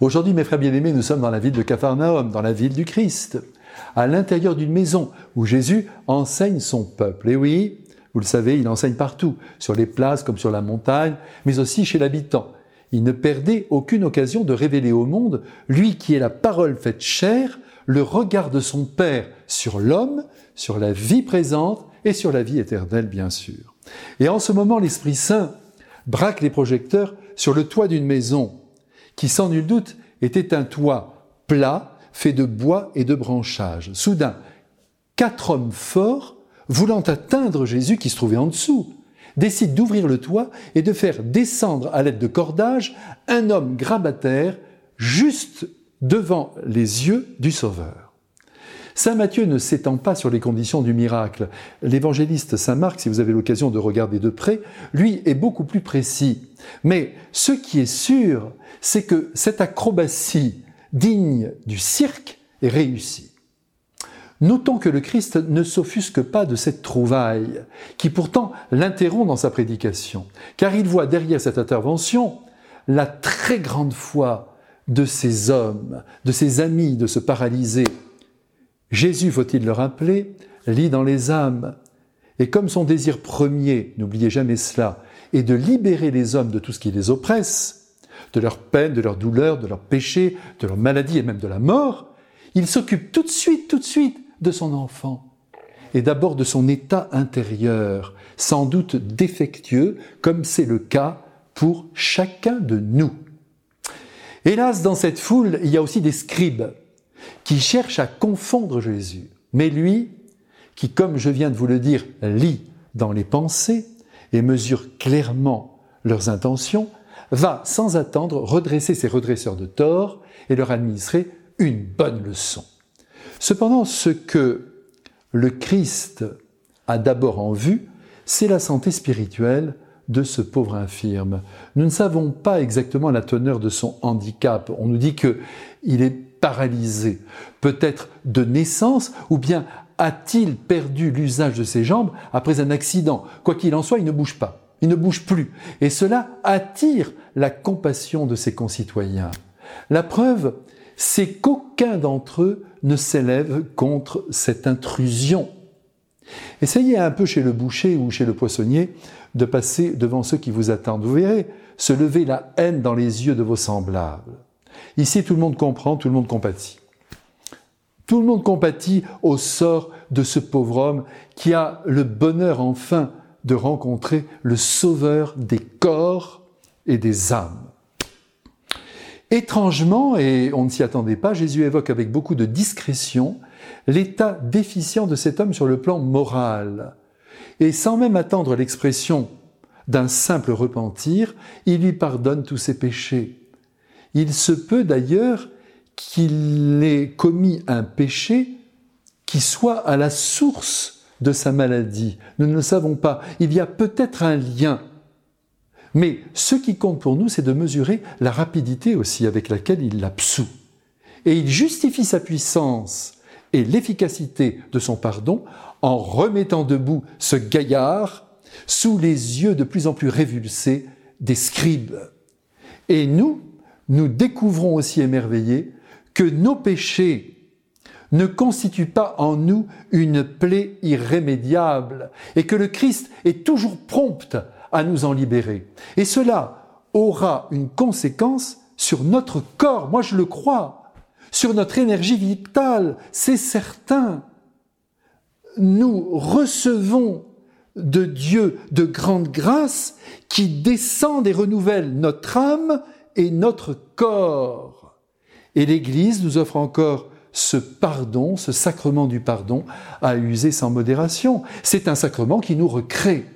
Aujourd'hui, mes frères bien-aimés, nous sommes dans la ville de Capharnaüm, dans la ville du Christ, à l'intérieur d'une maison où Jésus enseigne son peuple. Et oui, vous le savez, il enseigne partout, sur les places comme sur la montagne, mais aussi chez l'habitant. Il ne perdait aucune occasion de révéler au monde, lui qui est la parole faite chair, le regard de son Père sur l'homme, sur la vie présente et sur la vie éternelle, bien sûr. Et en ce moment, l'Esprit Saint braque les projecteurs sur le toit d'une maison qui sans nul doute était un toit plat, fait de bois et de branchages. Soudain, quatre hommes forts, voulant atteindre Jésus qui se trouvait en dessous, décident d'ouvrir le toit et de faire descendre à l'aide de cordages un homme grabataire juste devant les yeux du Sauveur. Saint Matthieu ne s'étend pas sur les conditions du miracle. L'évangéliste Saint Marc, si vous avez l'occasion de regarder de près, lui est beaucoup plus précis. Mais ce qui est sûr, c'est que cette acrobatie digne du cirque est réussie. Notons que le Christ ne s'offusque pas de cette trouvaille, qui pourtant l'interrompt dans sa prédication, car il voit derrière cette intervention la très grande foi de ces hommes, de ces amis de ce paralysé, Jésus, faut-il le rappeler, lit dans les âmes. Et comme son désir premier, n'oubliez jamais cela, est de libérer les hommes de tout ce qui les oppresse, de leur peine, de leur douleur, de leurs péchés, de leur maladie et même de la mort, il s'occupe tout de suite, tout de suite de son enfant. Et d'abord de son état intérieur, sans doute défectueux, comme c'est le cas pour chacun de nous. Hélas, dans cette foule, il y a aussi des scribes, qui cherche à confondre Jésus. Mais lui, qui, comme je viens de vous le dire, lit dans les pensées et mesure clairement leurs intentions, va sans attendre redresser ses redresseurs de tort et leur administrer une bonne leçon. Cependant, ce que le Christ a d'abord en vue, c'est la santé spirituelle de ce pauvre infirme. Nous ne savons pas exactement la teneur de son handicap. On nous dit qu'il est paralysé, peut-être de naissance, ou bien a-t-il perdu l'usage de ses jambes après un accident? Quoi qu'il en soit, il ne bouge pas, il ne bouge plus. Et cela attire la compassion de ses concitoyens. La preuve, c'est qu'aucun d'entre eux ne s'élève contre cette intrusion. Essayez un peu chez le boucher ou chez le poissonnier de passer devant ceux qui vous attendent. Vous verrez se lever la haine dans les yeux de vos semblables. Ici, tout le monde comprend, tout le monde compatit. Tout le monde compatit au sort de ce pauvre homme qui a le bonheur enfin de rencontrer le sauveur des corps et des âmes. Étrangement, et on ne s'y attendait pas, Jésus évoque avec beaucoup de discrétion l'état déficient de cet homme sur le plan moral. Et sans même attendre l'expression d'un simple repentir, il lui pardonne tous ses péchés. Il se peut d'ailleurs qu'il ait commis un péché qui soit à la source de sa maladie. Nous ne le savons pas. Il y a peut-être un lien. Mais ce qui compte pour nous, c'est de mesurer la rapidité aussi avec laquelle il l'absout. Et il justifie sa puissance et l'efficacité de son pardon en remettant debout ce gaillard sous les yeux de plus en plus révulsés des scribes. Et nous, nous découvrons aussi émerveillés que nos péchés ne constituent pas en nous une plaie irrémédiable et que le Christ est toujours prompt à nous en libérer. Et cela aura une conséquence sur notre corps, moi je le crois, sur notre énergie vitale, c'est certain. Nous recevons de Dieu de grande grâce qui descend et renouvelle notre âme et notre corps. Et l'Église nous offre encore ce pardon, ce sacrement du pardon à user sans modération. C'est un sacrement qui nous recrée.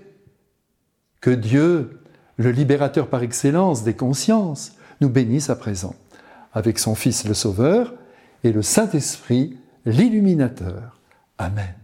Que Dieu, le libérateur par excellence des consciences, nous bénisse à présent, avec son Fils le Sauveur et le Saint-Esprit, l'illuminateur. Amen.